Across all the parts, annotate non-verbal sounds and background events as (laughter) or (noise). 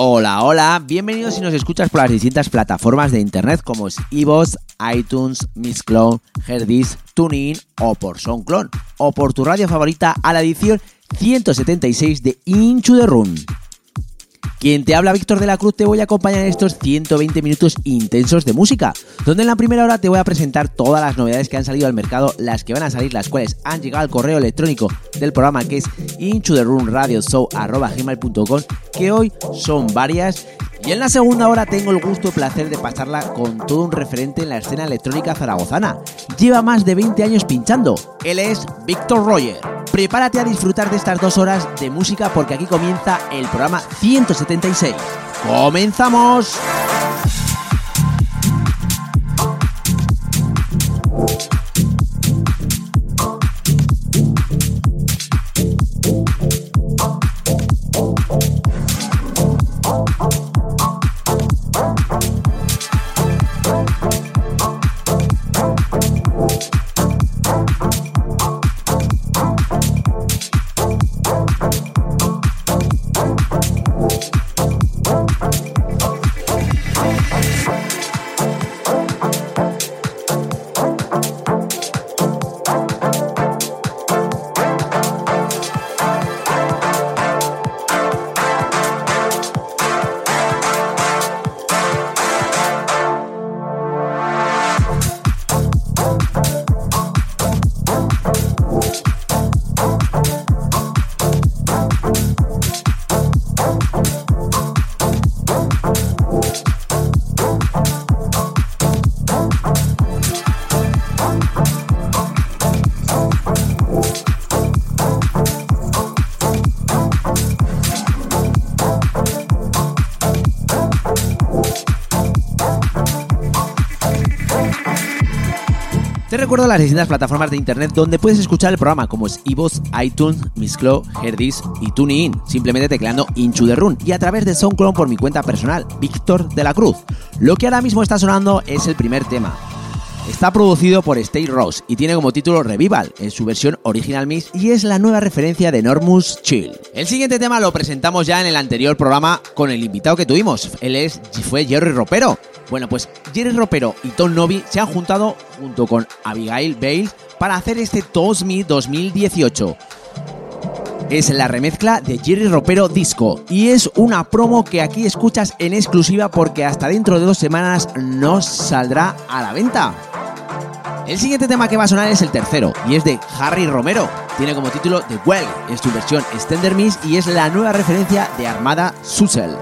Hola, hola, bienvenidos si nos escuchas por las distintas plataformas de internet como es iVoox, iTunes, Mixcloud, Herdis, TuneIn o por SoundCloud o por tu radio favorita a la edición 176 de Into the Room. Quien te habla Víctor de la Cruz te voy a acompañar en estos 120 minutos intensos de música, donde en la primera hora te voy a presentar todas las novedades que han salido al mercado, las que van a salir, las cuales han llegado al correo electrónico del programa que es into the room radio gmail.com, que hoy son varias y en la segunda hora tengo el gusto y placer de pasarla con todo un referente en la escena electrónica zaragozana. Lleva más de 20 años pinchando. Él es Víctor Roger. Prepárate a disfrutar de estas dos horas de música porque aquí comienza el programa 176. ¡Comenzamos! Recuerdo las distintas plataformas de internet donde puedes escuchar el programa, como es iVoox, iTunes, Mixcloud, Herdis y TuneIn, simplemente tecleando Into the Run, y a través de SoundCloud por mi cuenta personal, Víctor de la Cruz. Lo que ahora mismo está sonando es el primer tema. Está producido por Stay Ross y tiene como título Revival en su versión original mix y es la nueva referencia de Enormous Chill. El siguiente tema lo presentamos ya en el anterior programa con el invitado que tuvimos. Él es fue Jerry Ropero bueno, pues Jerry Ropero y Tom Novi se han juntado junto con Abigail Bale para hacer este Toast Me 2018. Es la remezcla de Jerry Ropero Disco y es una promo que aquí escuchas en exclusiva porque hasta dentro de dos semanas no saldrá a la venta. El siguiente tema que va a sonar es el tercero y es de Harry Romero. Tiene como título The Well, es su versión Extender Miss y es la nueva referencia de Armada Susel.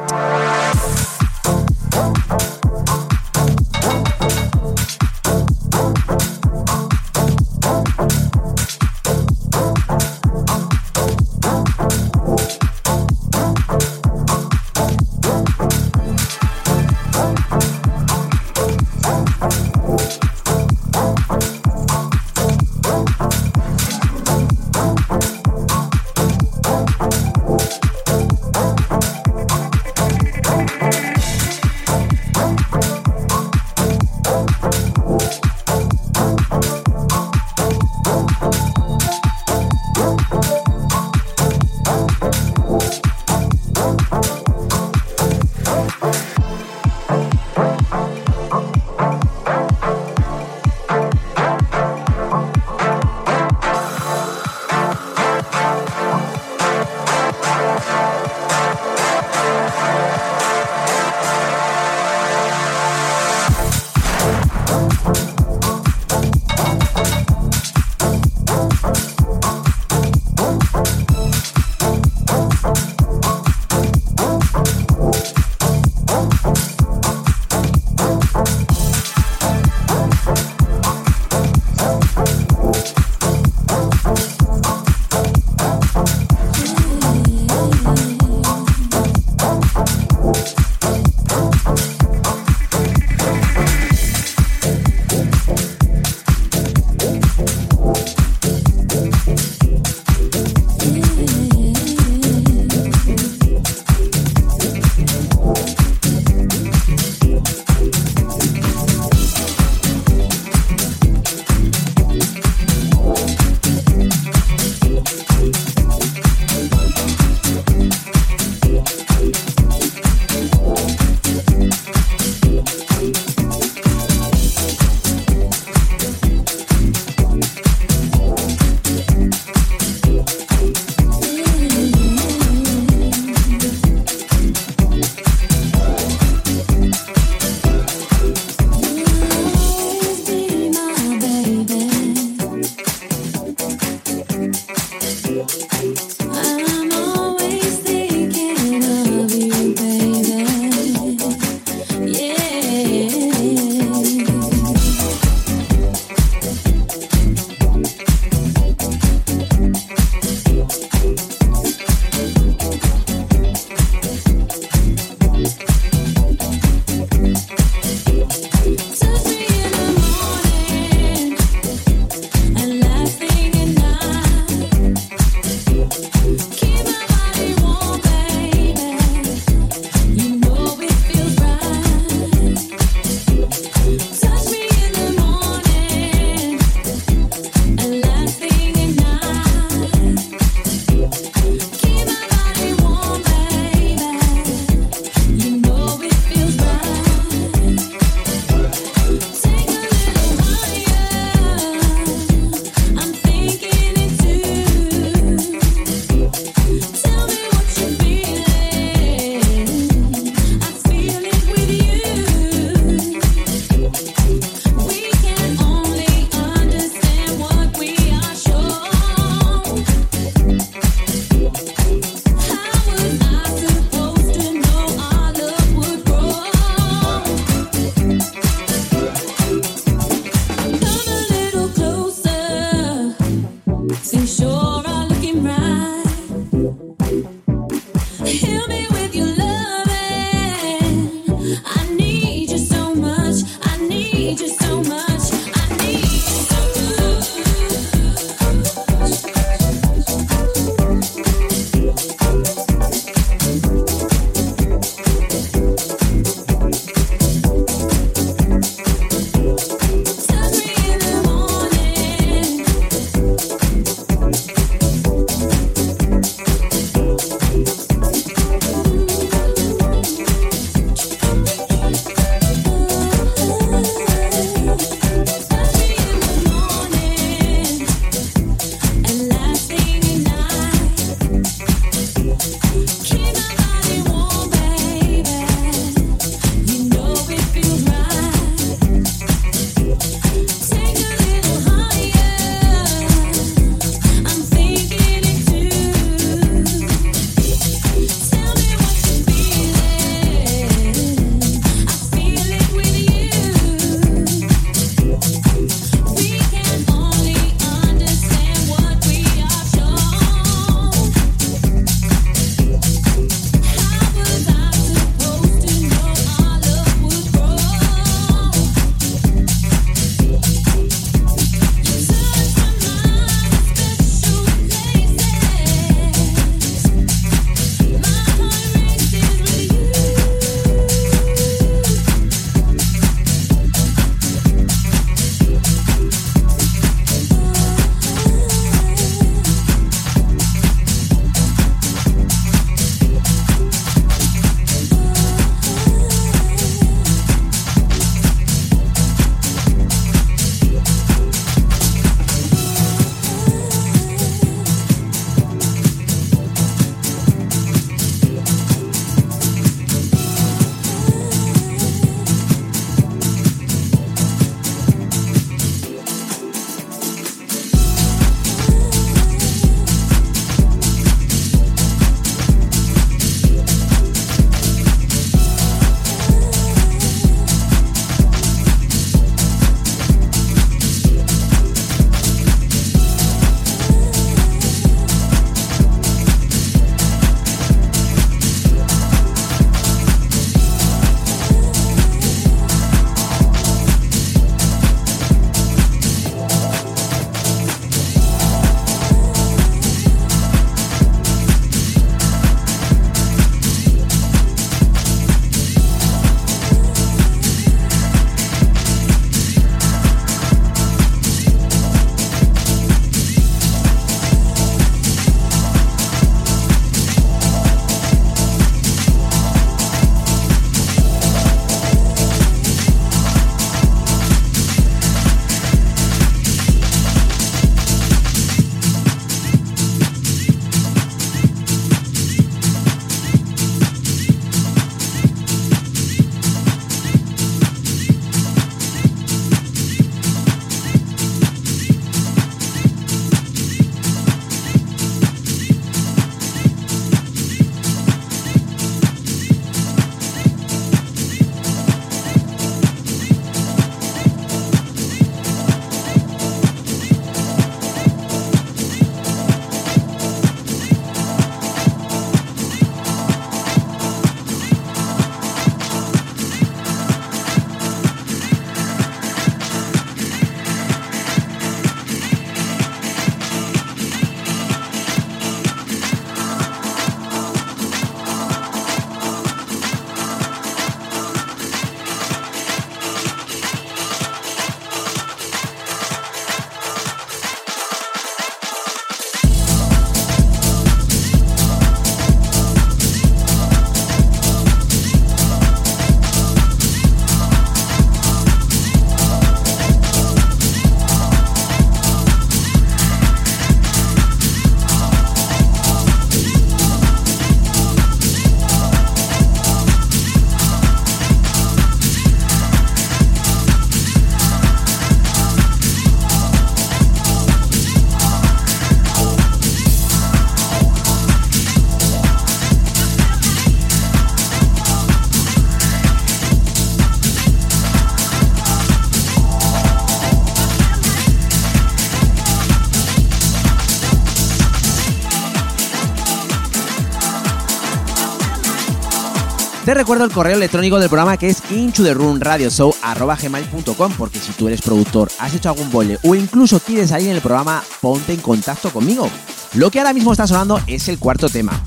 Te recuerdo el correo electrónico del programa que es inchotherunradioshow.com porque si tú eres productor, has hecho algún boile o incluso quieres salir en el programa, ponte en contacto conmigo. Lo que ahora mismo está sonando es el cuarto tema.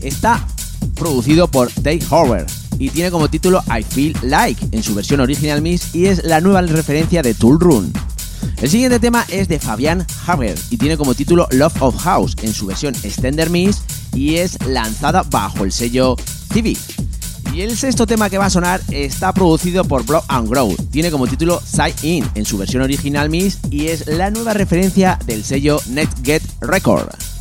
Está producido por Dave Horver y tiene como título I Feel Like en su versión original Miss y es la nueva referencia de Tool Run. El siguiente tema es de Fabian Haber y tiene como título Love of House en su versión Extender Miss y es lanzada bajo el sello TV. Y el sexto tema que va a sonar está producido por Block and Grow. Tiene como título Side In en su versión original Miss y es la nueva referencia del sello NetGet Record.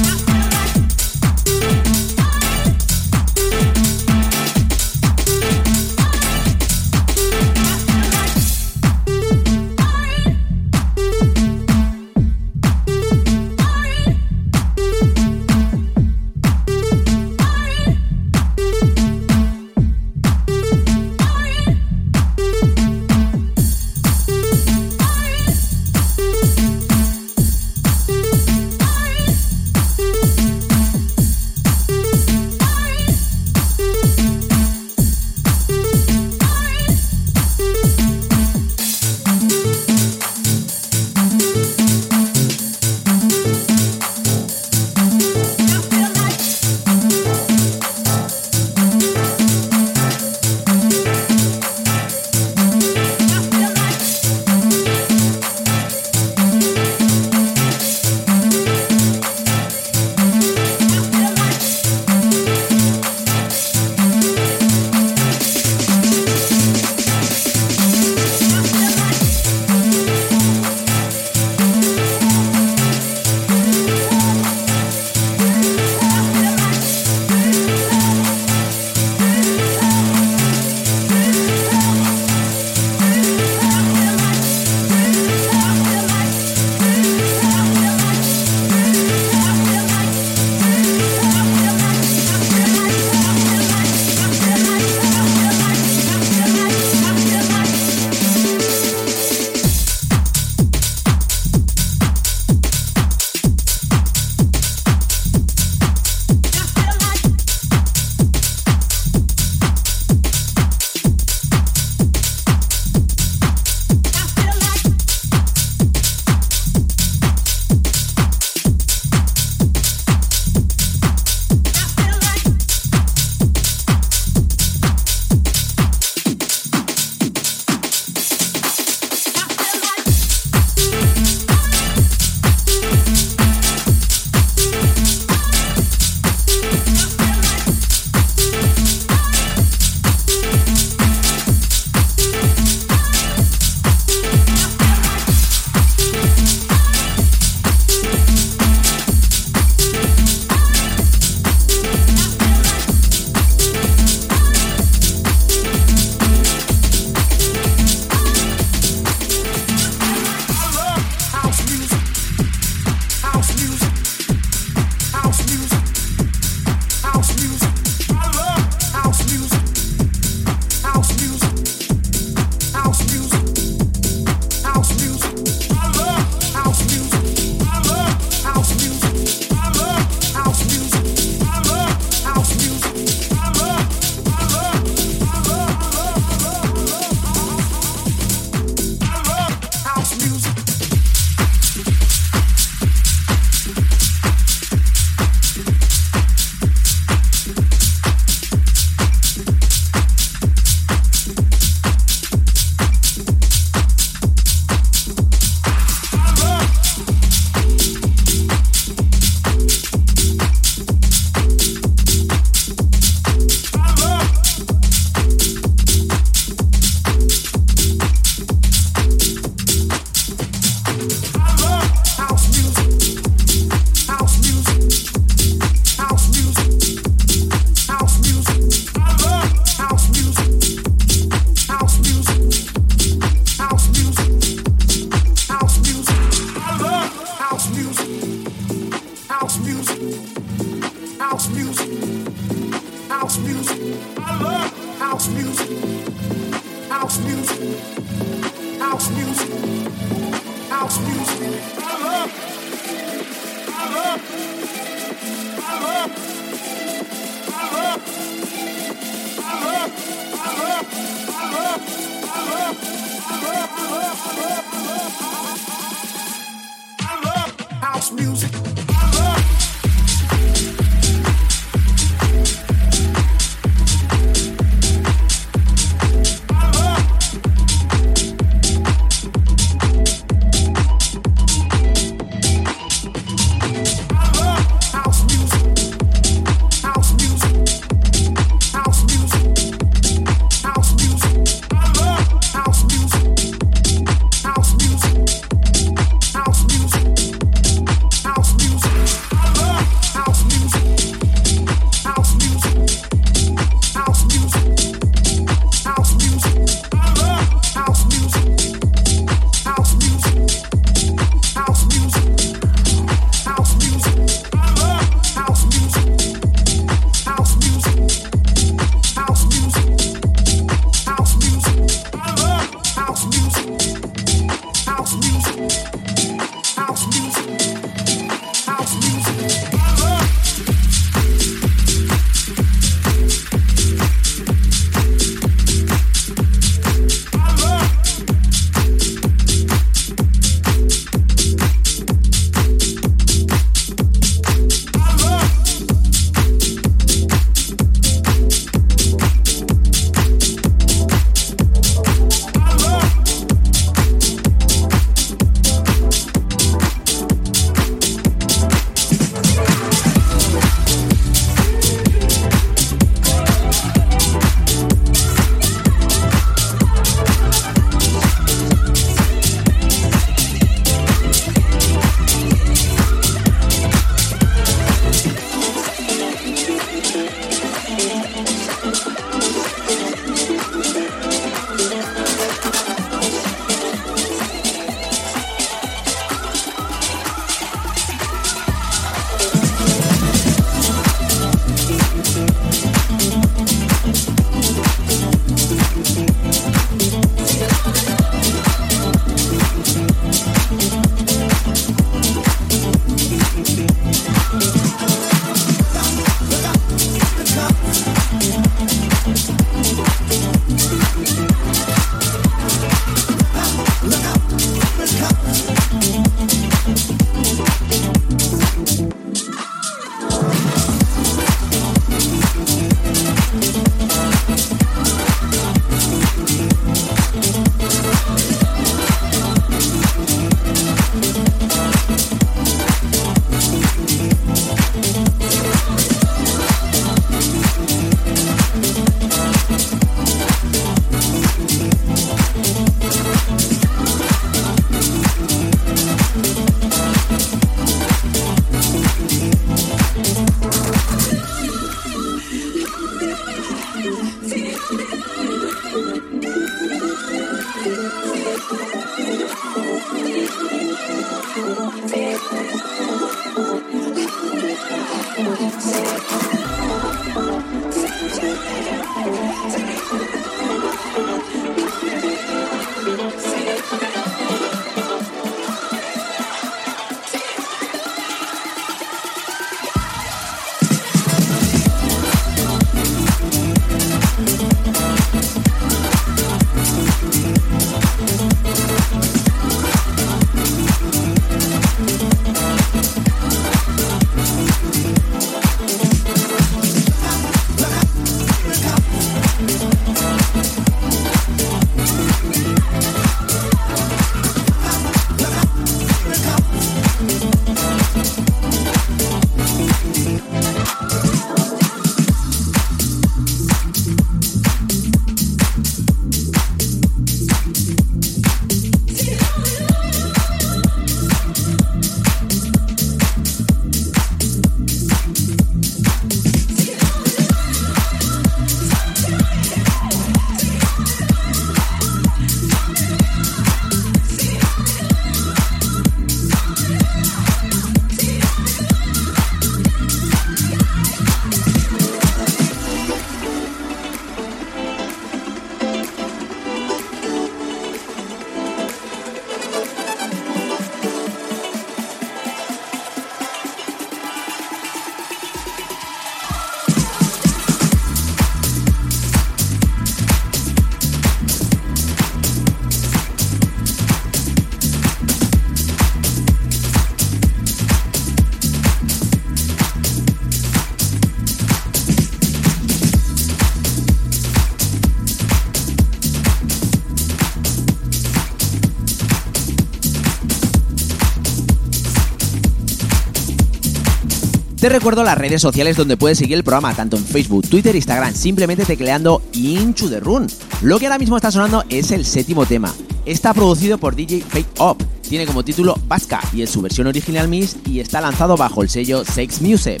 Te recuerdo las redes sociales donde puedes seguir el programa, tanto en Facebook, Twitter, Instagram, simplemente tecleando Inchu the Run. Lo que ahora mismo está sonando es el séptimo tema. Está producido por DJ Fake Up, tiene como título Vasca y es su versión original Miss y está lanzado bajo el sello Sex Music.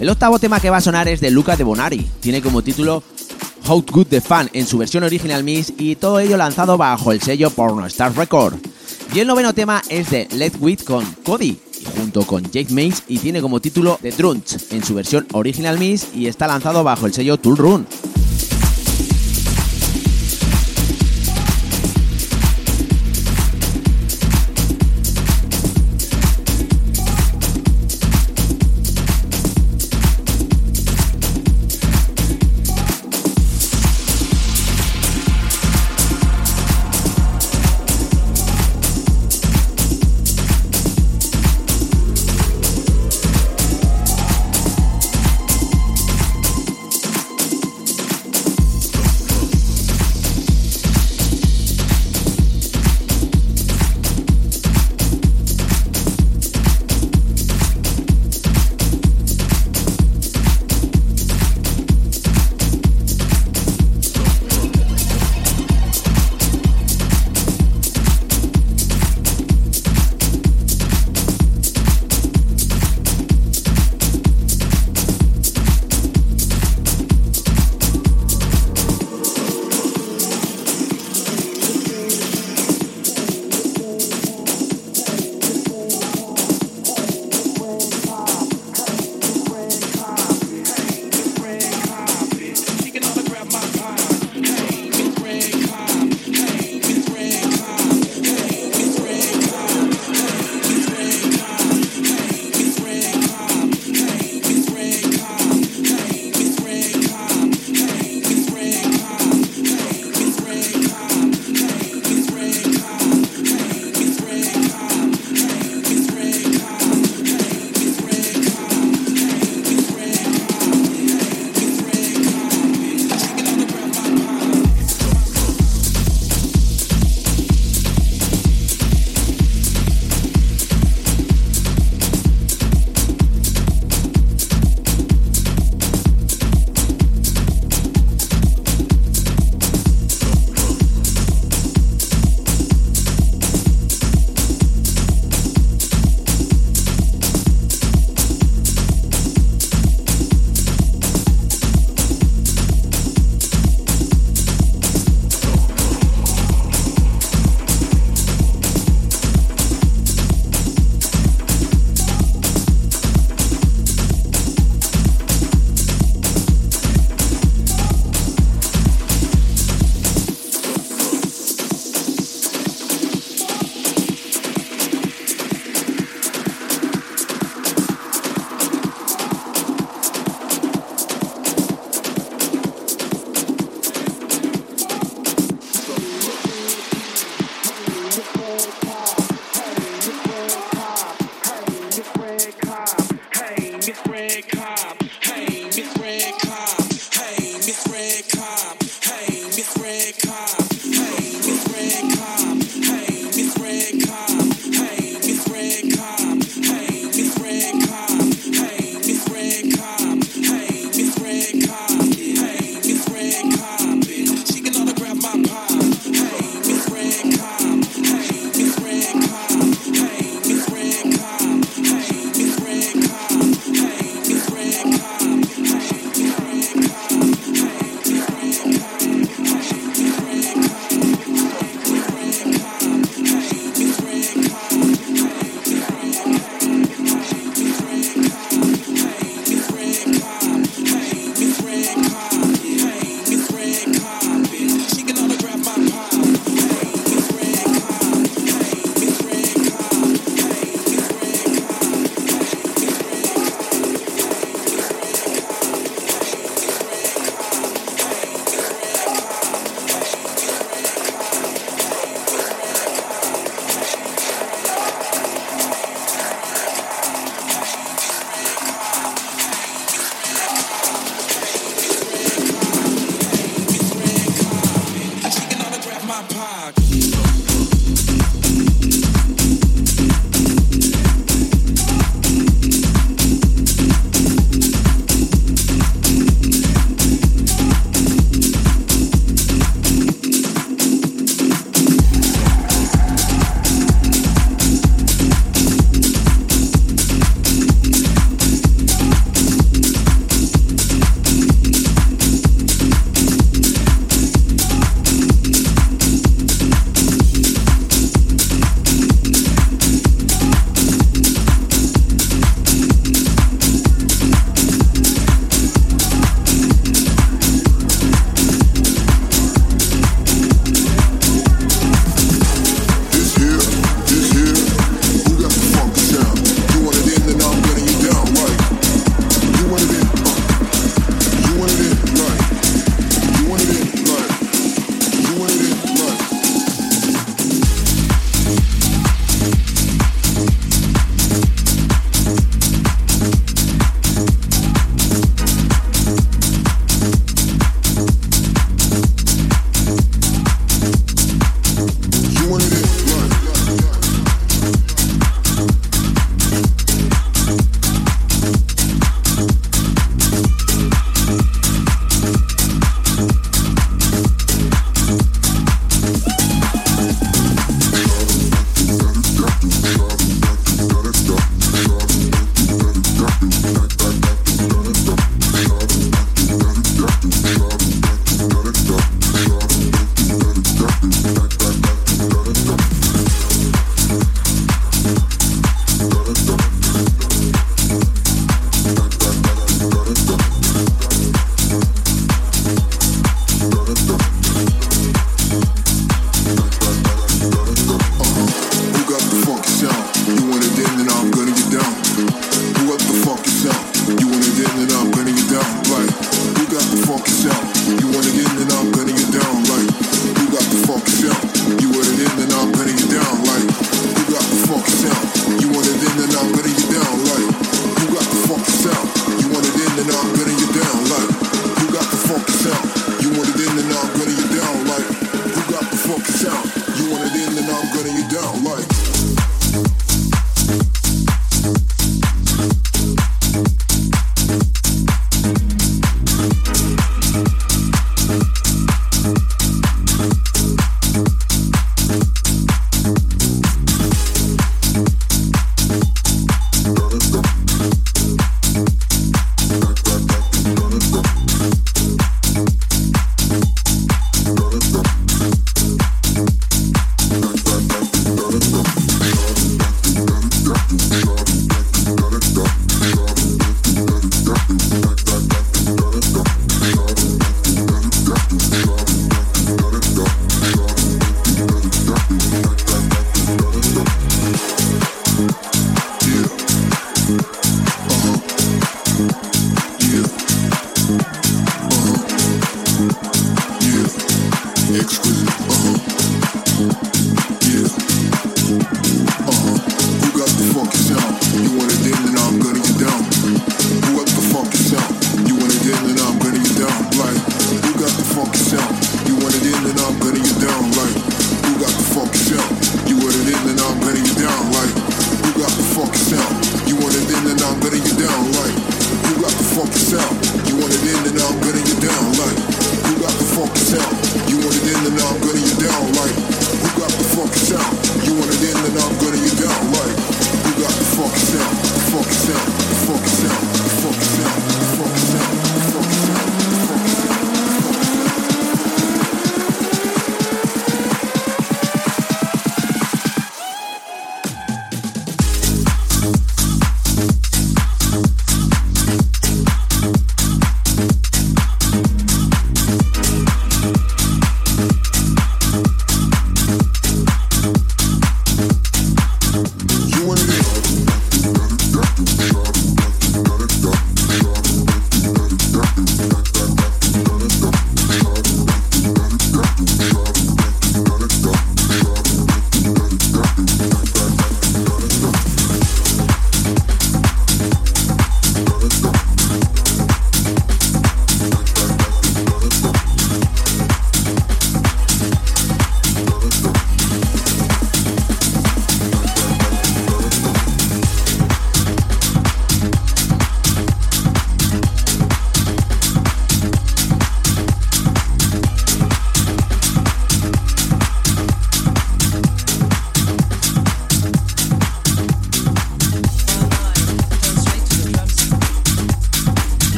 El octavo tema que va a sonar es de Luca de Bonari, tiene como título How Good the Fan en su versión original Miss y todo ello lanzado bajo el sello Porno Star Record. Y el noveno tema es de Let Wit con Cody, junto con Jake Mays y tiene como título The Drunch en su versión Original Miss y está lanzado bajo el sello Tool Run.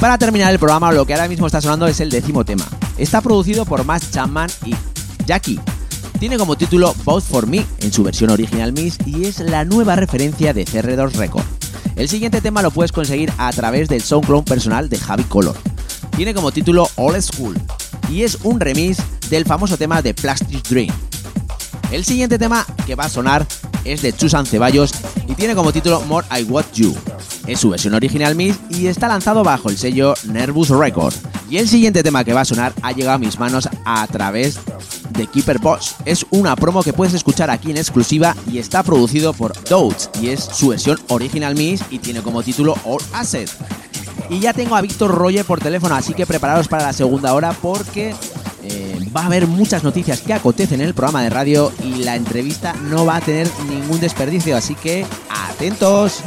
Para terminar el programa, lo que ahora mismo está sonando es el décimo tema. Está producido por Max Chapman y Jackie. Tiene como título Both for Me en su versión original Miss y es la nueva referencia de CR2 Record. El siguiente tema lo puedes conseguir a través del SoundCloud personal de Javi Color. Tiene como título All School y es un remix del famoso tema de Plastic Dream. El siguiente tema que va a sonar es de Chusan Ceballos y tiene como título More I Want You. Es su versión original Miss y está lanzado bajo el sello Nervous Record. Y el siguiente tema que va a sonar ha llegado a mis manos a través de Keeper Boss. Es una promo que puedes escuchar aquí en exclusiva y está producido por Dodes y es su versión original Miss y tiene como título All Asset. Y ya tengo a Víctor Royer por teléfono, así que prepararos para la segunda hora porque eh, va a haber muchas noticias que acontecen en el programa de radio y la entrevista no va a tener ningún desperdicio, así que atentos.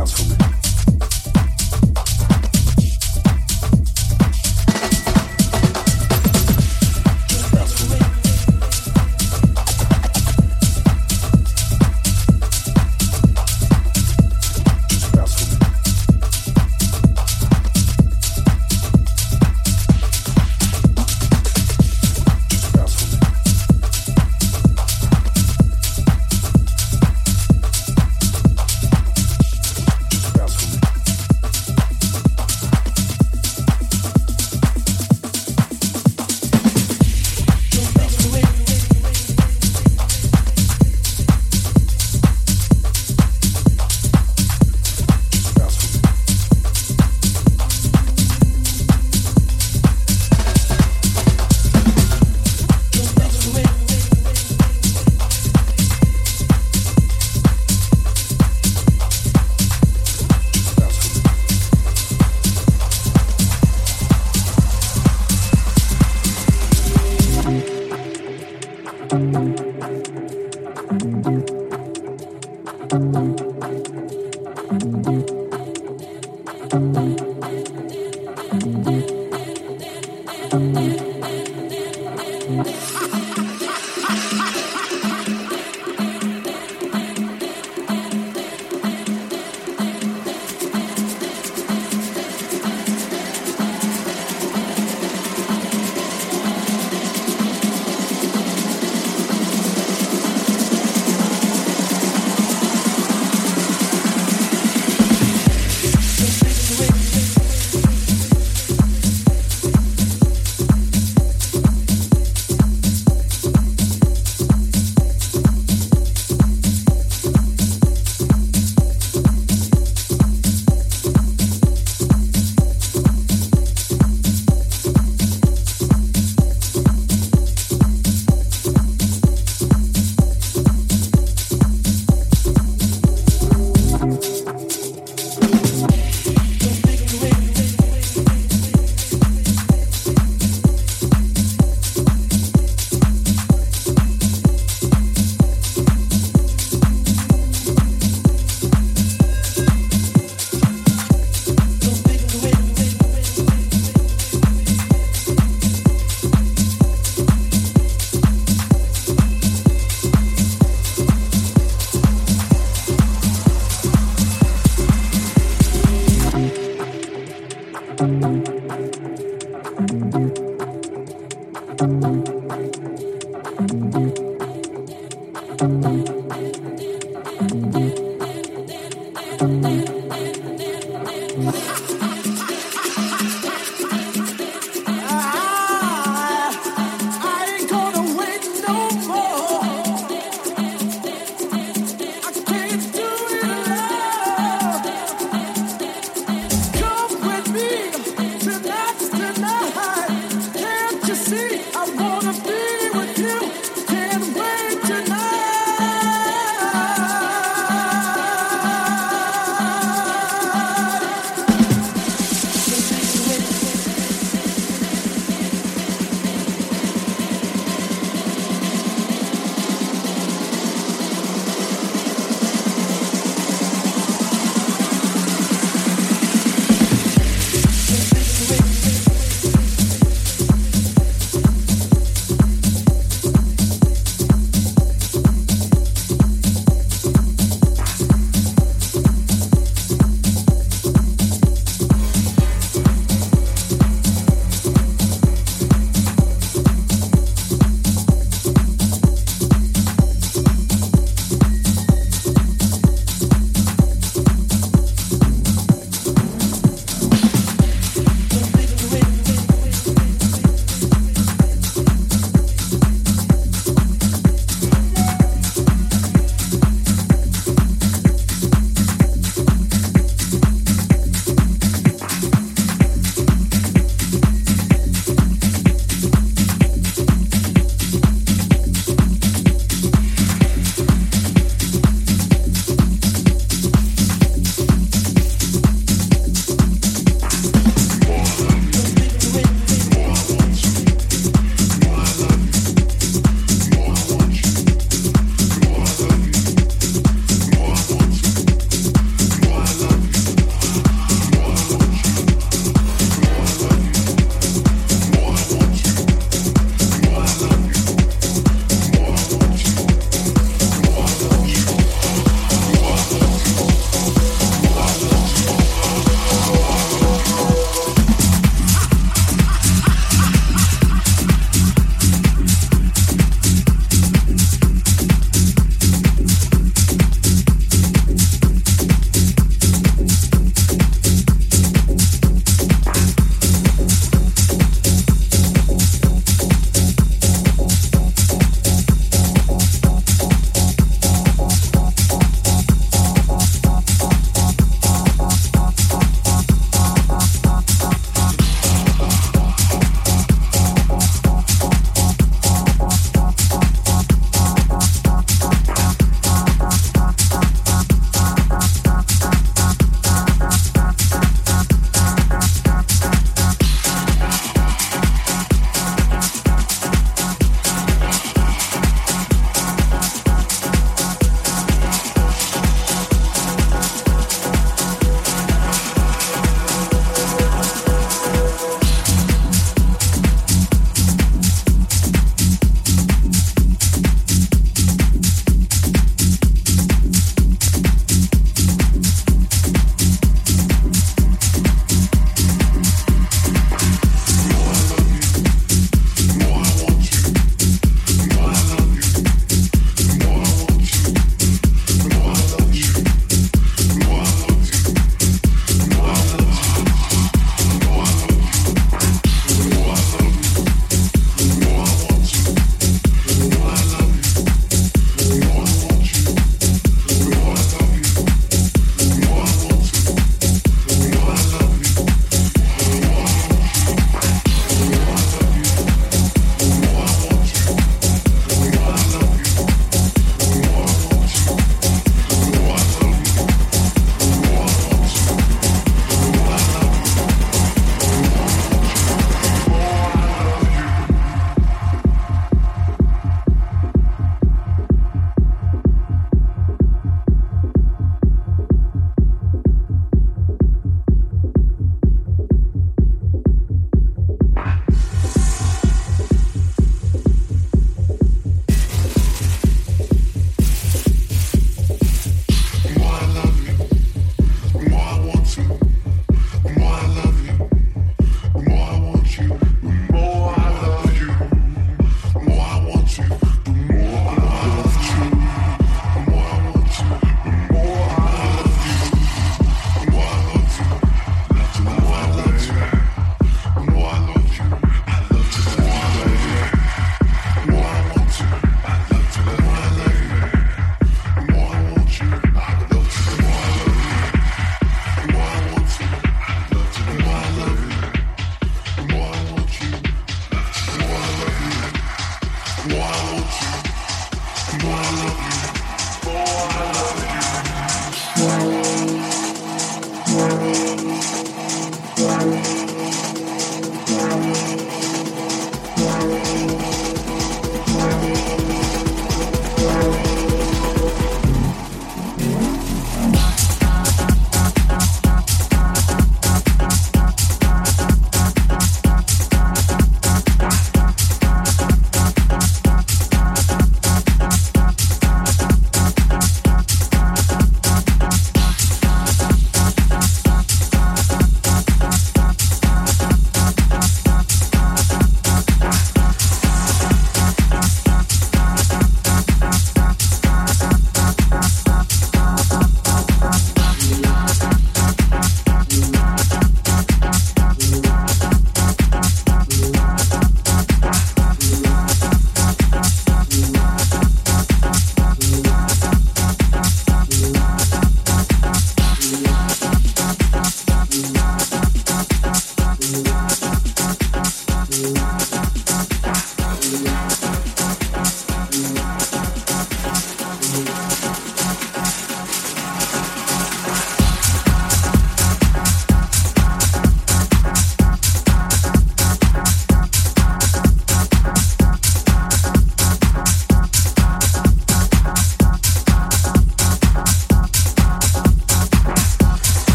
transformation.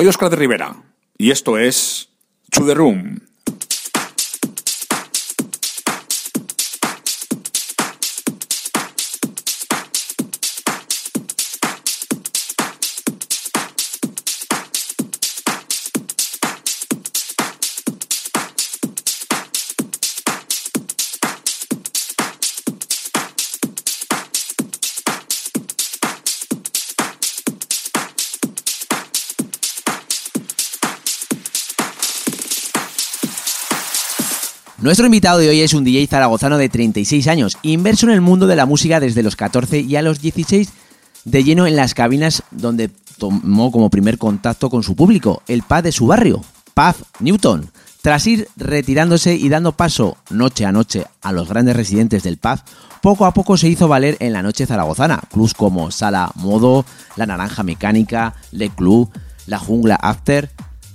Soy Oscar de Rivera y esto es To The Room. Nuestro invitado de hoy es un DJ zaragozano de 36 años, inverso en el mundo de la música desde los 14 y a los 16 de lleno en las cabinas donde tomó como primer contacto con su público, el pub de su barrio, Pub Newton. Tras ir retirándose y dando paso noche a noche a los grandes residentes del pub, poco a poco se hizo valer en la noche zaragozana, clubs como Sala Modo, La Naranja Mecánica, Le Club, La Jungla After,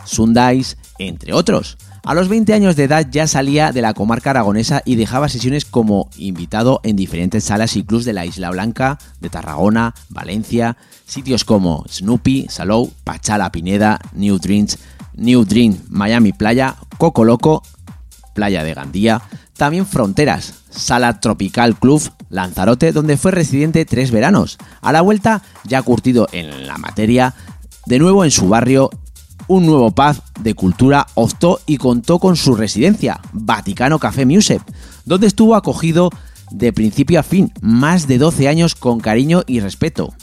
Sundays, entre otros. A los 20 años de edad ya salía de la comarca aragonesa y dejaba sesiones como invitado en diferentes salas y clubs de la Isla Blanca, de Tarragona, Valencia, sitios como Snoopy, Salou, Pachala Pineda, New Dreams, New Dream, Miami Playa, Coco Loco, Playa de Gandía, también Fronteras, Sala Tropical Club, Lanzarote, donde fue residente tres veranos. A la vuelta, ya curtido en la materia, de nuevo en su barrio un nuevo pub de cultura optó y contó con su residencia, Vaticano Café Music, donde estuvo acogido de principio a fin, más de 12 años con cariño y respeto.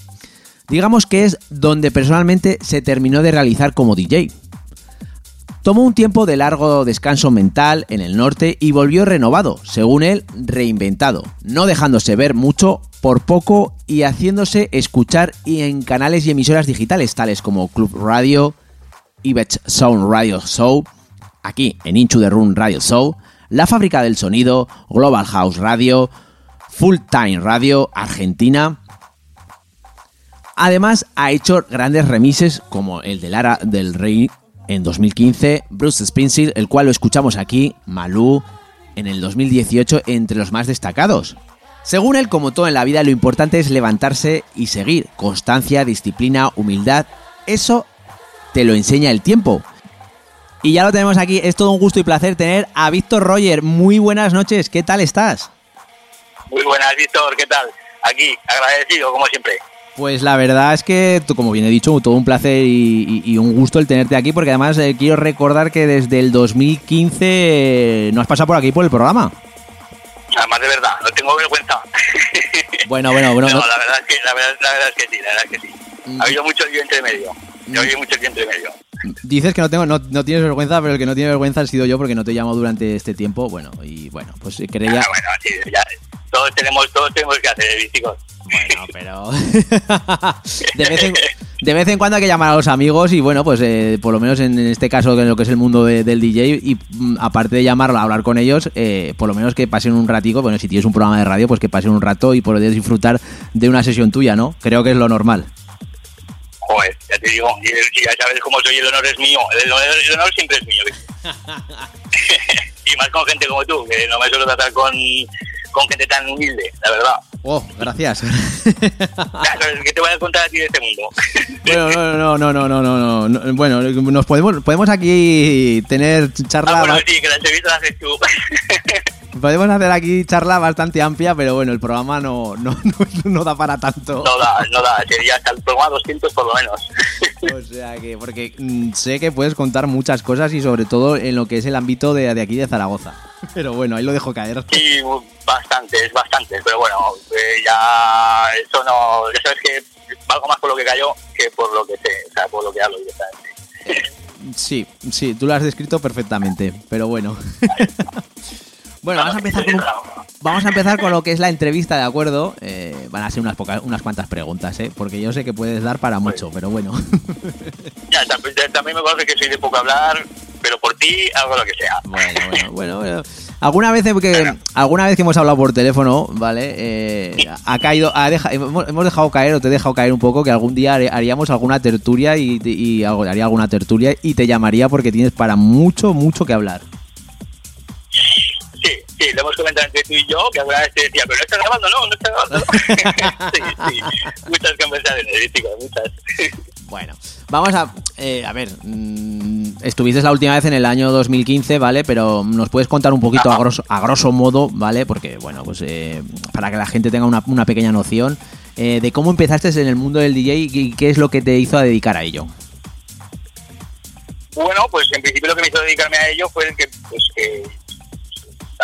Digamos que es donde personalmente se terminó de realizar como DJ. Tomó un tiempo de largo descanso mental en el norte y volvió renovado, según él, reinventado, no dejándose ver mucho por poco y haciéndose escuchar en canales y emisoras digitales tales como Club Radio, Ibex Sound Radio Show, aquí en Inchu de Run Radio Show, La Fábrica del Sonido, Global House Radio, Full Time Radio Argentina. Además, ha hecho grandes remises como el de Lara del Rey en 2015, Bruce Springsteen, el cual lo escuchamos aquí, Malú en el 2018, entre los más destacados. Según él, como todo en la vida, lo importante es levantarse y seguir. Constancia, disciplina, humildad. Eso te lo enseña el tiempo. Y ya lo tenemos aquí, es todo un gusto y placer tener a Víctor Roger. Muy buenas noches, ¿qué tal estás? Muy buenas, Víctor, ¿qué tal? Aquí, agradecido, como siempre. Pues la verdad es que, como bien he dicho, todo un placer y, un gusto el tenerte aquí, porque además eh, quiero recordar que desde el 2015 eh, no has pasado por aquí por el programa. Además, de verdad, no tengo vergüenza. Bueno, bueno, bueno. (laughs) No, la, verdad es que, la, verdad, es que sí, la verdad es que sí. Mm. Ha habido mucho lío entre medio. Yo oí mucho tiempo entre medio. Dices que no tengo, no, no, tienes vergüenza, pero el que no tiene vergüenza ha sido yo porque no te he llamado durante este tiempo. Bueno, y bueno, pues creía. Ah, bueno, sí, ya, todos tenemos, todos tenemos que hacer, chicos. Bueno, pero (laughs) de, vez en, de vez en cuando hay que llamar a los amigos y bueno, pues eh, por lo menos en este caso en lo que es el mundo del DJ y mm, aparte de llamarlo hablar con ellos, eh, por lo menos que pasen un ratico, bueno, si tienes un programa de radio, pues que pasen un rato y poder disfrutar de una sesión tuya, ¿no? Creo que es lo normal. Joder, ya te digo, y, ya sabes cómo soy, el honor es mío, el honor, siempre es mío. (laughs) y más con gente como tú, que no me suelo tratar con, con gente tan humilde, la verdad. Oh, gracias. Claro, es que te voy a contar a ti de este mundo. (laughs) Bueno, no, no, no, no, no, no, no. Bueno, nos podemos, podemos aquí tener charla. Ah, bueno, sí, que la entrevista la haces tú. (laughs) Podemos hacer aquí charla bastante amplia, pero bueno, el programa no, no, (laughs) no, no da para tanto. No da, no da, sería hasta el programa 200 por lo menos. O sea que, porque mm, sé que puedes contar muchas cosas y sobre todo en lo que es el ámbito de, de aquí de Zaragoza. (laughs) Pero bueno, ahí lo dejo caer. Sí, bastantes, bastantes, pero bueno, eh, ya eso no, ya sabes que valgo más por lo que cayó que por lo que sé, o sea, por lo que hablo directamente. Sí, sí, tú lo has descrito perfectamente, pero bueno. (laughs) bueno, vamos a empezar con un- Vamos a empezar con lo que es la entrevista, ¿de acuerdo? Eh, van a ser unas pocas, unas cuantas preguntas, ¿eh? Porque yo sé que puedes dar para mucho, pero bueno. (laughs) Ya, también, también me conoce que soy de poco hablar, pero por ti hago lo que sea. Bueno, bueno, bueno, bueno. Alguna vez que alguna vez que hemos hablado por teléfono, ¿vale? Eh, ha caído, ha deja- hemos, dejado caer o te he dejado caer un poco que algún día haríamos alguna tertulia y, haría alguna tertulia y te llamaría porque tienes para mucho, mucho que hablar. Lo hemos comentado entre tú y yo, que alguna vez te decía, pero no estás grabando, no, no estás grabando. (laughs) (laughs) sí, sí, muchas conversaciones, chicos, muchas. Bueno, vamos a. eh, a ver, mm, estuviste la última vez en el año 2015, ¿vale? Pero nos puedes contar un poquito a grosso, a grosso modo, ¿vale? Porque, bueno, pues eh, para que la gente tenga una, una pequeña noción eh, de cómo empezaste en el mundo del DJ y qué es lo que te hizo a dedicar a ello. Bueno, pues en principio lo que me hizo dedicarme a ello fue el que, pues, que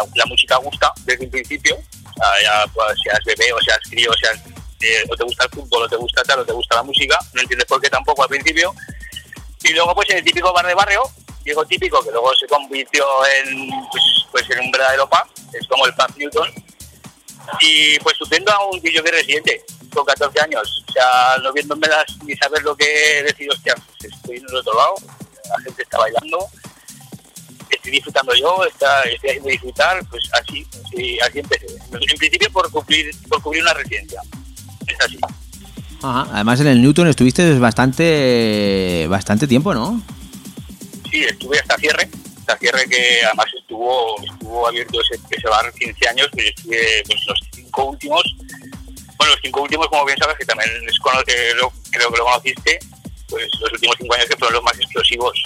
la, la música gusta desde un principio, ya pues, seas bebé o seas crío, seas eh, o te gusta el fútbol o te gusta tal o te gusta la música, no entiendes por qué tampoco al principio. Y luego pues en el típico bar de barrio, Diego típico, que luego se convirtió en, pues, pues, en un verdadero pub, es como el pub Newton, y pues subiendo a un DJ residente con 14 años, o sea, no viéndome las ni saber lo que decir, hostia, pues estoy en el otro lado, la gente está bailando, estoy disfrutando yo, está, estoy haciendo disfrutar, pues así, así, así empecé. En principio por cubrir, por cubrir una residencia, es así. Ajá. Además, en el Newton estuviste bastante, bastante tiempo, ¿no? Sí, estuve hasta cierre, hasta cierre que además estuvo estuvo abierto ese, ese bar 15 años, pues estuve pues, los cinco últimos, bueno, los cinco últimos, como bien sabes, que también es lo- creo que lo conociste, pues los últimos cinco años que fueron los más explosivos.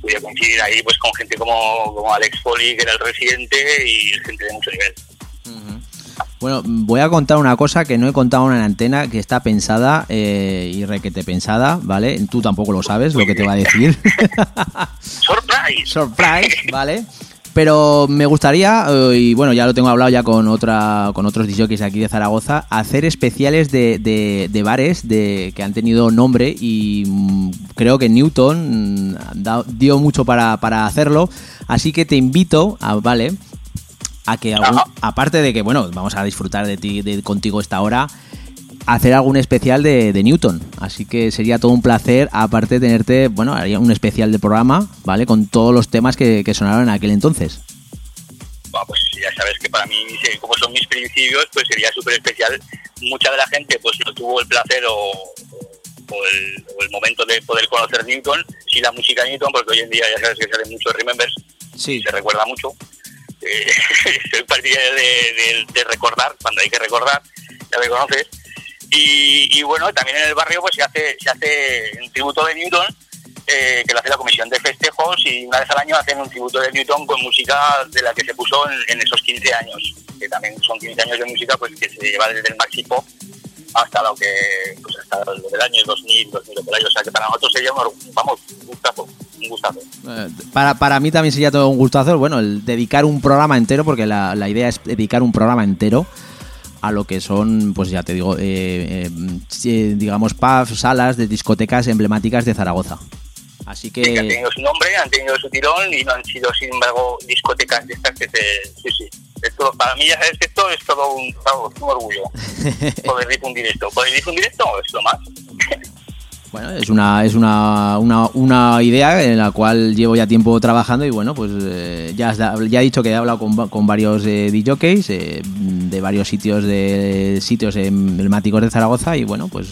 Pude coincidir ahí pues con gente como, como Alex Foley, que era el residente, y gente de mucho nivel. Bueno, voy a contar una cosa que no he contado en la antena, que está pensada eh, y requete pensada, ¿vale? Tú tampoco lo sabes lo que te va a decir. (laughs) ¡Surprise! Surprise, ¿vale? Pero me gustaría, eh, y bueno, ya lo tengo hablado ya con otra con otros DJs aquí de Zaragoza, hacer especiales de, de- de bares de, que han tenido nombre y mm, creo que Newton mm, dio mucho para, para hacerlo. Así que te invito, a, ¿vale? A que, aparte de que, bueno, vamos a disfrutar de ti, de contigo esta hora, hacer algún especial de, de Newton. Así que sería todo un placer, aparte de tenerte, bueno, haría un especial de programa, ¿vale? Con todos los temas que, que sonaron en aquel entonces. Bueno, pues ya sabes que para mí, como son mis principios, pues sería súper especial. Mucha de la gente pues no tuvo el placer o, o el, o el momento de poder conocer Newton, sí la música de Newton, porque hoy en día ya sabes que salen muchos remembers, Sí. se recuerda mucho. Eh, (laughs) soy partidario de, de- de recordar, cuando hay que recordar, ya me conoces. Y, y bueno, también en el barrio pues se hace, se hace un tributo de Newton, eh, que lo hace la comisión de festejos y una vez al año hacen un tributo de Newton con música de la que se puso en, en esos 15 años, que también son 15 años de música pues que se lleva desde el maxi pop hasta lo que pues hasta del año 2000, 2000 por ahí. o sea que para nosotros sería un, vamos, un gustazo, un gustazo. Eh, Para, para mí también sería todo un gustazo, bueno, el dedicar un programa entero, porque la, la idea es dedicar un programa entero a lo que son, pues ya te digo, eh, eh, digamos, pubs, salas de discotecas emblemáticas de Zaragoza. Así Sí, que han que, tenido su nombre, han tenido su tirón y no han sido, sin embargo, discotecas de estas que se... Sí, sí. Esto, para mí ya sabes que esto es todo un, un orgullo (laughs) poder difundir esto. Poder difundir esto es lo más. Bueno, es una, es una, una, una idea en la cual llevo ya tiempo trabajando y bueno, pues eh, ya, has ya he dicho que he hablado con, con varios eh, DJs eh, de varios sitios de sitios emblemáticos de Zaragoza y bueno, pues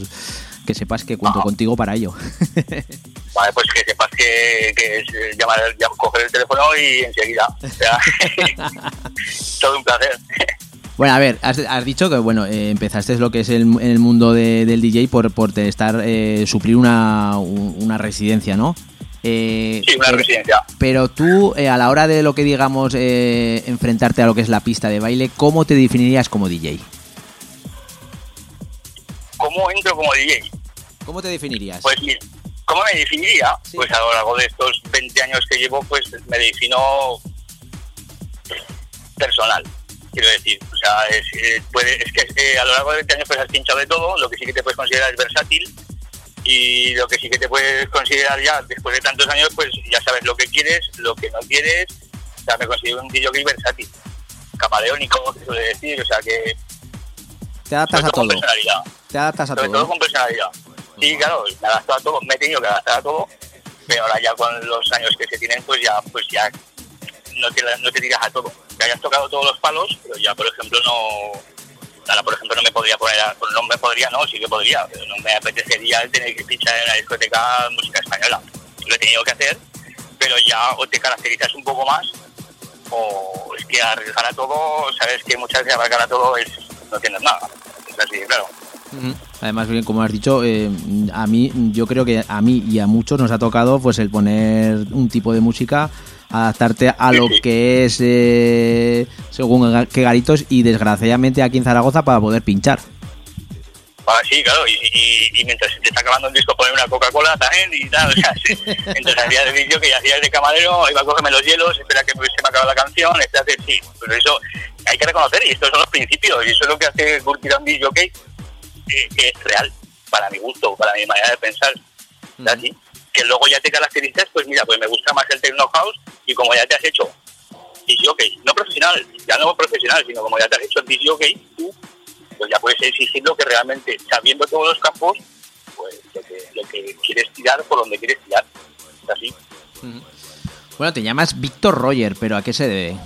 que sepas que cuento contigo para ello. (laughs) Vale, pues que sepas que, que es eh, llamar, llam- coger el teléfono y enseguida. O sea, (laughs) todo un placer. Bueno, a ver, has, has dicho que bueno eh, empezaste lo que es el, en el mundo de- del DJ por, por estar eh, suplir una, un- una residencia, ¿no? Eh, Sí, una residencia. pero tú, eh, a la hora de lo que digamos eh, enfrentarte a lo que es la pista de baile, ¿cómo te definirías como DJ? ¿Cómo entro como DJ? ¿Cómo te definirías? Pues mira, ¿cómo me definiría? Sí. Pues a lo largo de estos 20 años que llevo, pues me defino personal, quiero decir. O sea, es, eh, puede, es que eh, a lo largo de 20 años pues has pinchado de todo, lo que sí que te puedes considerar es versátil y lo que sí que te puedes considerar ya después de tantos años, pues ya sabes lo que quieres, lo que no quieres. O sea, me considero un DJ versátil, camaleónico, se suele decir, o sea que te adaptas a todo personalidad. Te adaptas a Sobre todo. todo con personalidad. Sí, claro, me adapto a todo, me he tenido que adaptar a todo, pero ahora ya con los años que se tienen, pues ya, pues ya no te, no te tiras a todo. Que hayas tocado todos los palos, pero ya, por ejemplo, no. Por ejemplo, no me podría poner, a- no me podría, no, sí que podría, pero no me apetecería tener que pinchar en la discoteca música española. Lo he tenido que hacer, pero ya o te caracterizas un poco más, o es que arriesgar a todo, sabes que muchas veces arriesgar a todo es no tienes nada. Es así, claro. Además, bien, como has dicho, eh, a mí, yo creo que a mí y a muchos nos ha tocado pues el poner un tipo de música, adaptarte a lo que es eh, según qué garitos y desgraciadamente aquí en Zaragoza para poder pinchar. Ah, sí, claro, y, y, y mientras se te está acabando el disco poner una Coca-Cola también y tal, (laughs) o sea, sí. entonces hacía de vídeo que hacía de camarero, iba a cogerme los hielos, espera que se me acaba la canción, sí, pero eso hay que reconocer y estos son los principios y eso es lo que hace Curti Dandy Jockey, que es real, para mi gusto, para mi manera de pensar, ¿es así? Que luego ya te caracterizas, pues mira, pues me gusta más el techno house y como ya te has hecho disc jockey, no profesional, ya no profesional, sino como ya te has hecho disc jockey, tú pues ya puedes exigir lo que realmente, sabiendo todos los campos, pues lo que, lo que quieres tirar por donde quieres tirar. Es así. Bueno, te llamas Víctor Roger, pero ¿a qué se debe?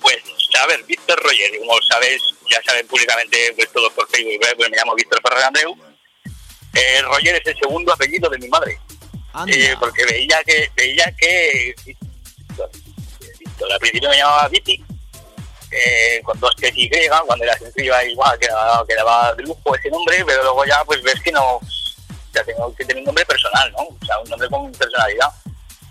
Pues, a ver, Víctor Roger, como sabes, ya saben públicamente, pues todos por Facebook, pues me llamo Víctor Ferrer Andreu. Eh, Roger es el segundo apellido de mi madre. Eh, porque veía que, veía que, al principio me llamaba Viti, eh, con dos T y Y, cuando era sencilla igual quedaba, quedaba de lujo ese nombre, pero luego ya pues ves que no, ya tengo que tener un nombre personal, ¿no? O sea, un nombre con personalidad.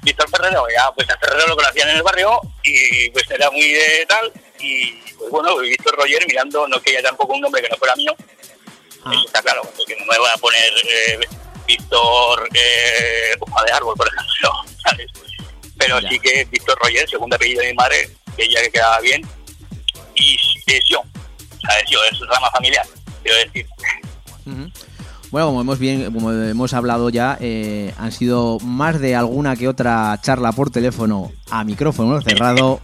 Víctor Ferrero, ya pues a Ferrero lo conocían en el barrio y pues era muy de tal y pues bueno, Víctor Roger mirando, no quería tampoco un nombre que no fuera mío, Ah. eso está claro, porque no me voy a poner eh, Víctor eh, de árbol, por ejemplo, (laughs) ¿sabes? Pero Ya. sí que Víctor Roger, segundo apellido de mi madre, que ella que quedaba bien, y es yo, o sea, es yo, es rama familiar, quiero decir. Bueno, como hemos bien, como hemos hablado ya, eh, han sido más de alguna que otra charla por teléfono a micrófono (laughs) cerrado.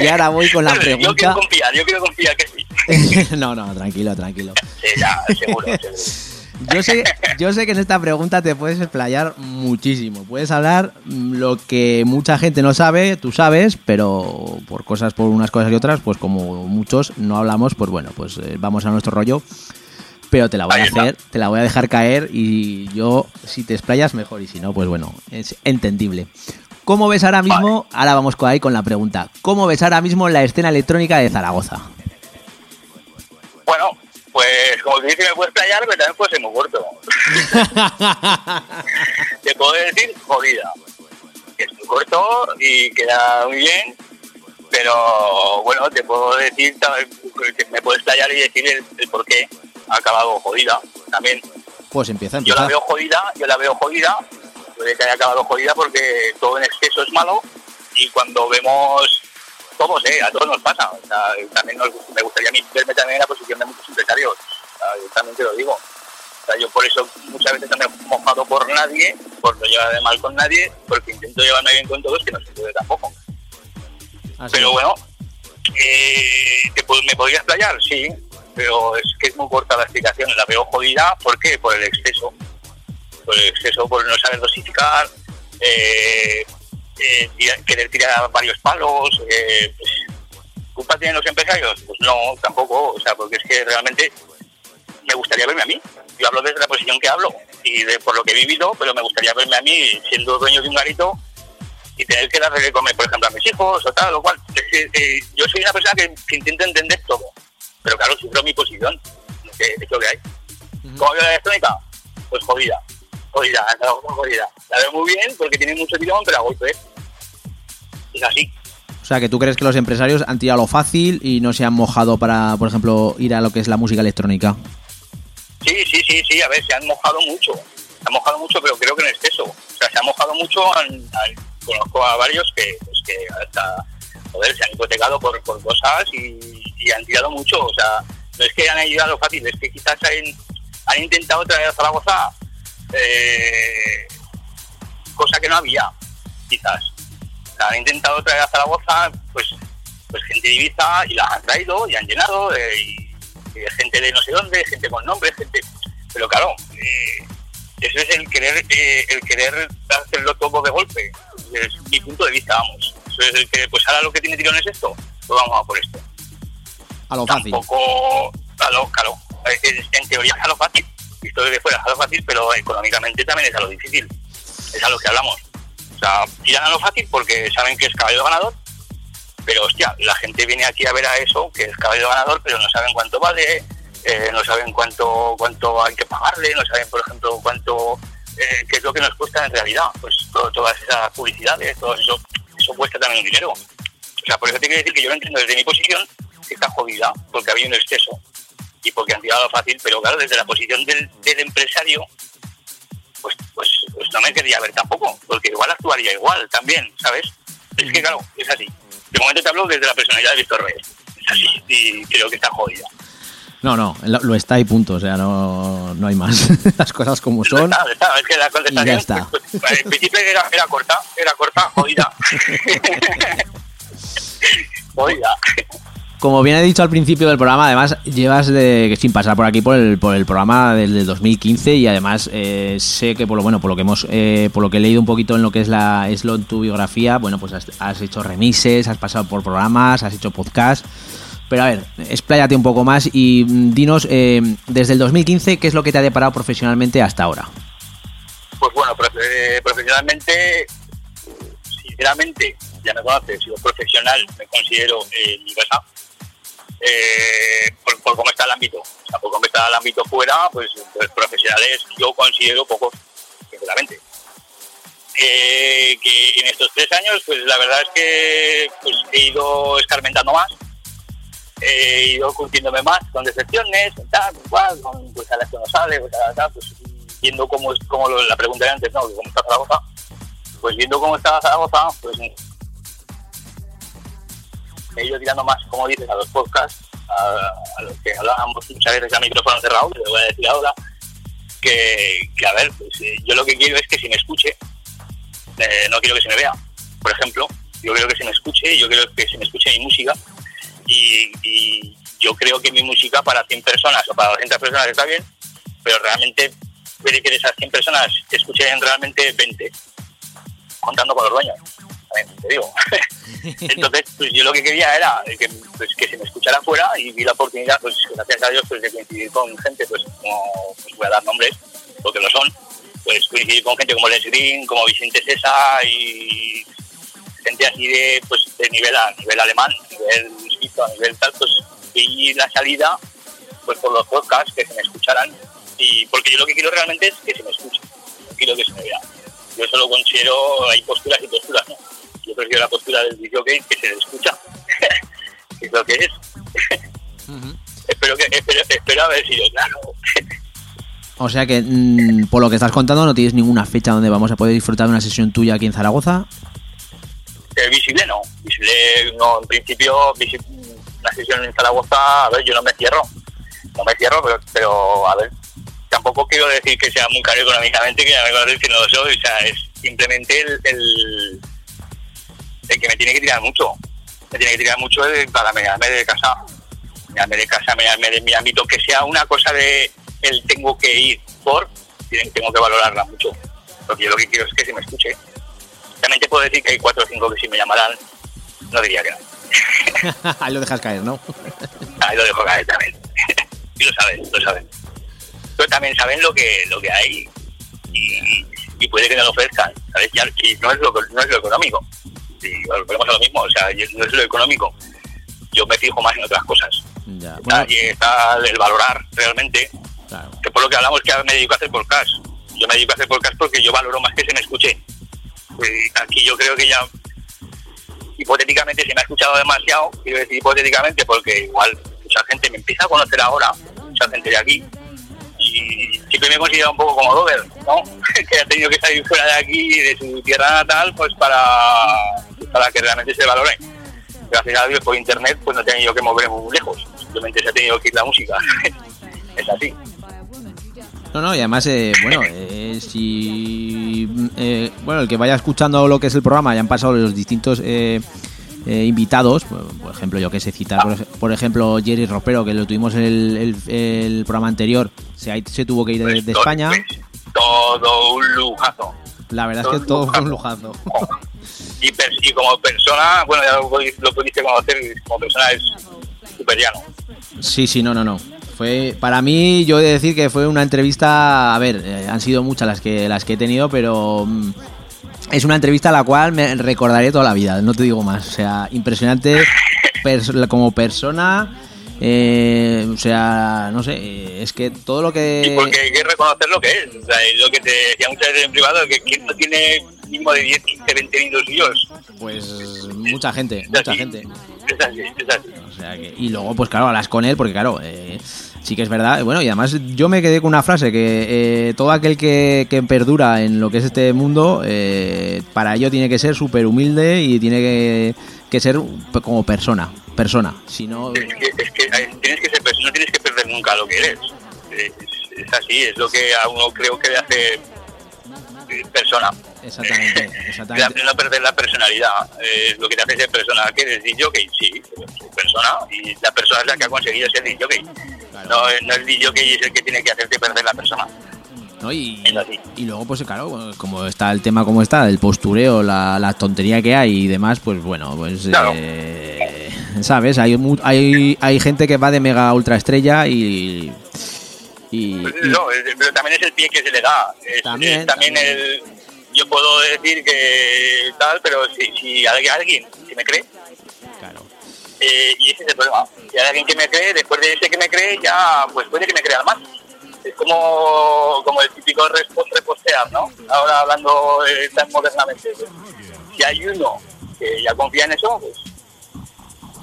Y ahora voy con la Yo quiero pregunta. confiar, yo quiero confiar que sí. (laughs) no, no, tranquilo, tranquilo. Sí, ya, seguro, seguro. Yo sé, yo sé que en esta pregunta te puedes explayar muchísimo. Puedes hablar mm, lo que mucha gente no sabe, tú sabes, pero por cosas, por unas cosas y otras, pues como muchos no hablamos, pues bueno, pues eh, vamos a nuestro rollo. Pero te la voy a hacer, te la voy a dejar caer y yo, si te explayas, mejor. Y si no, pues bueno, es entendible. ¿Cómo ves ahora mismo? Ahora vamos con ahí con la pregunta. ¿Cómo ves ahora mismo la escena electrónica de Zaragoza? Bueno, pues como te me puedes playar, pero también puede ser muy corto. (laughs) Te puedo decir jodida. Que es muy corto y queda muy bien, pero bueno, te puedo decir también que me puedes playar y decir el, el por qué ha acabado jodida también. Pues empieza, Yo la empieza. veo jodida, yo la veo jodida, puede que haya acabado jodida porque todo en exceso es malo y cuando vemos todos, eh, a todos nos pasa. O sea, también nos- me gustaría verme también en la posición de muchos empresarios. O sea, yo también te lo digo. O sea, yo por eso muchas veces no me he mojado por nadie, por no llevarme mal con nadie, porque intento llevarme bien con todos, que no se puede tampoco. Así Pero bueno, eh, ¿te ¿me podrías playar? Sí, pero es que es muy corta la explicación. La veo jodida, ¿por qué? Por el exceso. Por el exceso, por no saber dosificar, eh, eh, querer tirar varios palos. Eh, pues, ¿Culpa tienen los empresarios? Pues no, tampoco. O sea, porque es que realmente me gustaría verme a mí. Yo hablo desde la posición que hablo y de, por lo que he vivido, pero me gustaría verme a mí siendo dueño de un garito y tener que darle de comer, por ejemplo, a mis hijos o tal o cual. Eh, yo soy una persona que, que intenta entender todo, pero claro, sufro mi posición, que es lo que hay. ¿Cómo veo la electrónica? Pues jodida, jodida, jodida. La veo muy bien porque tiene mucho tirón, pero a golpe es así. O sea, que tú crees que los empresarios han tirado lo fácil y no se han mojado para, por ejemplo, ir a lo que es la música electrónica. Sí, sí, sí, sí, a ver, se han mojado mucho. Se han mojado mucho, pero creo que en exceso. O sea, se han mojado mucho, conozco a varios que, pues, que hasta, joder, se han hipotecado por, por cosas y, han tirado mucho. O sea, no es que han ayudado fácil, es que quizás han, han intentado traer a Zaragoza eh, cosa que no había, quizás. Han intentado traer a Zaragoza pues pues gente de Ibiza y la han traído y han llenado eh, y, gente de no sé dónde gente con nombre gente pero claro eh, eso es el querer eh, el querer hacerlo todo de golpe es mi punto de vista vamos. Eso es el que pues ahora lo que tiene tirón es esto pues vamos a por esto. A lo fácil. Tampoco a lo claro en teoría es a lo fácil visto desde fuera es a lo fácil pero económicamente también es a lo difícil es a lo que hablamos o sea, tiran a lo fácil porque saben que es caballo ganador, pero hostia, la gente viene aquí a ver a eso, que es caballo ganador, pero no saben cuánto vale, eh, no saben cuánto cuánto hay que pagarle, no saben, por ejemplo, cuánto, eh, qué es lo que nos cuesta en realidad. Pues todas esas publicidades, todo eso, eso cuesta también un dinero. O sea, por eso te quiero decir que yo lo entiendo desde mi posición, que está jodida, porque había un exceso y porque han tirado fácil, pero claro, desde la posición del, del empresario, pues, pues, pues no me quería ver tampoco, porque igual actuaría igual también, ¿sabes? Es que claro, es así. De momento te hablo desde la personalidad de Víctor Reyes. Es así, y creo que está jodida. No, no, lo está y punto, o sea, no, no hay más. (laughs) Las cosas como son. Está, está, es que la contestación, ya está. Pues, pues, en principio era, era corta, era corta, jodida. (laughs) (laughs) jodida como bien he dicho al principio del programa, además llevas de, sin pasar por aquí por el, por el programa del, 2015 y además eh, sé que por lo bueno, por lo que hemos, eh, por lo que he leído un poquito en lo que es la es lo, tu biografía, bueno, pues has, hecho remises, has pasado por programas, has hecho podcast. Pero a ver, expláyate un poco más y mm, dinos eh, desde el 2015 qué es lo que te ha deparado profesionalmente hasta ahora. Pues bueno, profesionalmente, sinceramente, ya me conoces, sido profesional, me considero mi casa eh, por, cómo está el ámbito. Por cómo está el ámbito fuera, pues, profesionales yo considero pocos, sinceramente. Eh, que en estos tres años, pues la verdad es que pues, he ido escarmentando más, he ido curtiéndome más con decepciones, tal, igual, con pues a las que no sale, pues, tal, pues viendo cómo es, como la pregunta de antes, ¿no? cómo está Zaragoza, pues viendo cómo está Zaragoza, pues he ido tirando más, como dices, a los podcasts, a, los que hablábamos muchas veces a micrófono cerrado, que voy a decir ahora, que, a ver, pues, eh, yo lo que quiero es que se me escuche, eh, no quiero que se me vea, por ejemplo, yo quiero que se me escuche, yo quiero que se me escuche mi música, y, yo creo que mi música para 100 personas o para 200 personas está bien, pero realmente puede que de esas 100 personas escuchen realmente 20, contando con los dueños (laughs) Entonces, pues yo lo que quería era que, pues, que se me escuchara afuera y vi la oportunidad, pues gracias a Dios, pues de coincidir con gente, pues como pues, voy a dar nombres, porque lo son, pues coincidir con gente como Les Green, como Vicente César y gente así de, pues, de nivel, a nivel alemán, nivel suizo, a nivel tal, pues vi la salida pues por los podcasts, que se me escucharan, y porque yo lo que quiero realmente es que se me escuche, no quiero que se me vea. Yo solo considero, hay posturas y posturas, ¿no? Yo prefiero la postura del video que se le escucha, que (laughs) es lo que es. espero, que, espero, espero haber sido claro. O sea que, mm, por lo que estás contando, no tienes ninguna fecha donde vamos a poder disfrutar de una sesión tuya aquí en Zaragoza. Eh, visible no, visible no, en principio la sesión en Zaragoza, a ver, yo no me cierro, no me cierro, pero, pero a ver, tampoco quiero decir que sea muy caro económicamente, que ya me conocéis que no lo soy, o sea, es simplemente el el que me tiene que tirar mucho. Me tiene que tirar mucho para mirarme de casa. Mirarme de casa, mirarme de mi ámbito, que sea una cosa de el tengo que ir por, tengo que valorarla mucho. Porque yo lo que quiero es que se me escuche. También te puedo decir que hay cuatro o cinco que si me llamarán, no diría que no. (laughs) Ahí lo dejas caer, ¿no? (laughs) Ahí lo dejo caer también. (laughs) y lo saben, lo saben. Pero también saben lo que, lo que hay. Y, y puede que no lo ofrezcan, ¿sabes? Ya, y no es lo, no es lo económico. Y volvemos a lo mismo, o sea, no es lo económico. Yo me fijo más en otras cosas. Ya, bueno, y está el valorar realmente, claro. que por lo que hablamos que me dedico a hacer podcast. Yo me dedico a hacer podcast porque yo valoro más que se me escuche. Pues aquí yo creo que ya hipotéticamente se me ha escuchado demasiado, quiero decir hipotéticamente porque igual mucha gente me empieza a conocer ahora, mucha gente de aquí, y siempre me he considerado un poco como Dover, ¿no? (laughs) que ha tenido que salir fuera de aquí, de su tierra natal, pues para, para que realmente se valore. Gracias a Dios por internet pues no he tenido que moverme muy lejos, simplemente se ha tenido que ir la música. (laughs) es así. No, no, y además, eh, bueno, eh, si. eh, bueno, el que vaya escuchando lo que es el programa, ya han pasado los distintos eh, eh, invitados, por, por ejemplo, yo que sé citar, por, ej- por ejemplo, Jerry Ropero, que lo tuvimos en el, el- el programa anterior, se, se tuvo que ir de, Pues de todo- España. pues, todo un lujazo. La verdad es que todo (laughs) fue un lujazo. Y, como persona, bueno, ya lo, pudi- lo pudiste conocer, como persona es súper llano. Sí, sí, no, no, no. Fue para mí, yo he de decir que fue una entrevista. A ver, eh, han sido muchas las que las que he tenido, pero mm, es una entrevista a la cual me recordaré toda la vida. No te digo más. O sea, impresionante pers- como persona. Eh, o sea, no sé, es que todo lo que. porque hay que reconocer lo que es. O sea, lo que te decía muchas veces en privado, que quien no tiene mínimo de 10, 15, 20 minutos suyos. Pues mucha gente, mucha así. gente. Es así, es así. O sea que, y luego, pues claro, hablas con él, porque claro, eh, sí que es verdad. Bueno, y además yo me quedé con una frase que eh, todo aquel que, que perdura en lo que es este mundo, eh, para ello tiene que ser súper humilde y tiene que, que ser como persona, persona. Si no, Es que, es que tienes que ser persona, no tienes que perder nunca lo que eres. Es, es así, es lo que a uno creo que le hace eh, persona. exactamente, (laughs) exactamente. no perder la personalidad. Eh, lo que te hace ser persona. ¿Qué eres? DJ? Sí, persona. Y la persona es la que ha conseguido ser DJ. Claro. No, no el DJ es el que tiene que hacerte perder la persona. ¿no? Y, Es luego, pues claro, como está el tema como está, el postureo, la, la tontería que hay y demás, pues bueno, pues Claro. eh, sabes, hay, hay hay gente que va de mega ultra estrella y y, y- no, pero también es el pie que se le da. Es- También, es también también. el. Yo puedo decir que tal, pero si, si alguien, que me cree, claro, eh, y ese es el problema. Si hay alguien que me cree, después de ese que me cree, ya pues puede que me crean más. Es como, como el típico repostear, ¿no? Ahora hablando eh, tan modernamente. pues, si hay uno que ya confía en eso, pues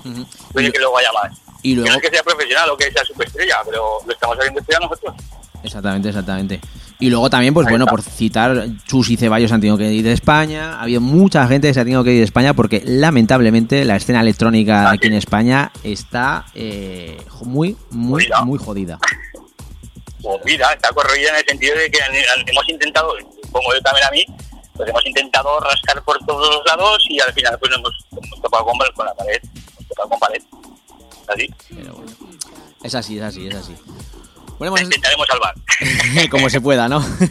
Y, que luego haya más. y Que no luego es que sea profesional o que sea superestrella, pero lo estamos haciendo estudiar nosotros. exactamente, exactamente. Y luego también, pues Ahí bueno, está. por citar, Chus y Ceballos han tenido que ir de España. Ha habido mucha gente que se ha tenido que ir de España porque lamentablemente la escena electrónica Ah, aquí en. España está eh, muy, muy, Jodida. muy jodida. Pues mira, está corroída en el sentido de que hemos intentado, pongo yo también a mí, pues hemos intentado rascar por todos los lados y al final pues nos hemos, hemos topado con, con la pared, topado con pared. Así, Pero bueno, es así, es así, es así. Bueno, pues, intentaremos salvar. (laughs) como se pueda, ¿no? (laughs)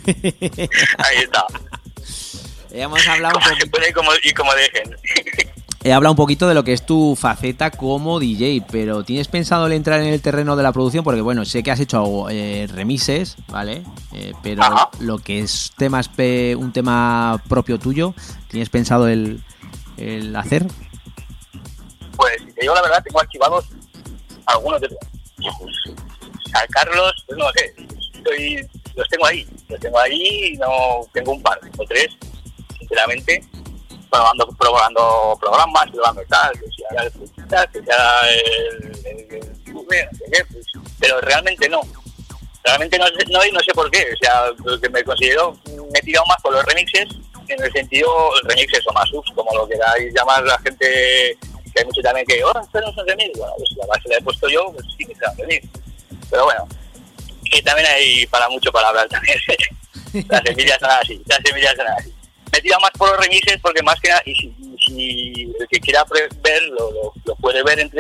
Ahí está. (laughs) Hemos hablado un Como se poquito, puede y como, y como dejen. he hablado un poquito de lo que es tu faceta como DJ, pero ¿tienes pensado el entrar en el terreno de la producción? Porque bueno, sé que has hecho eh, remises, ¿vale? Eh, pero Ajá. lo que es temas un tema propio tuyo, ¿tienes pensado el, el hacer? Pues si te la verdad, tengo archivados algunos de ellos. Sacarlos, pues no sé. Estoy, los tengo ahí, los tengo ahí y no tengo un par, o tres, sinceramente, probando, probando programas, probando tal, que si el que haga el, pero realmente no. Realmente no, no, no sé por qué, o sea, que me considero, me he tirado más por los remixes, en el sentido, remixes o mashups, como lo queráis llamar la gente, hay mucho también que, oh, no un remix, bueno, pues la base la he puesto yo, pues sí que será un remix. Pero bueno, que también hay para mucho para hablar también. (laughs) las semillas son así, las semillas son así. Me he tirado más por los remixes porque más que nada, y si, si el que quiera ver, lo, lo, lo puede ver entre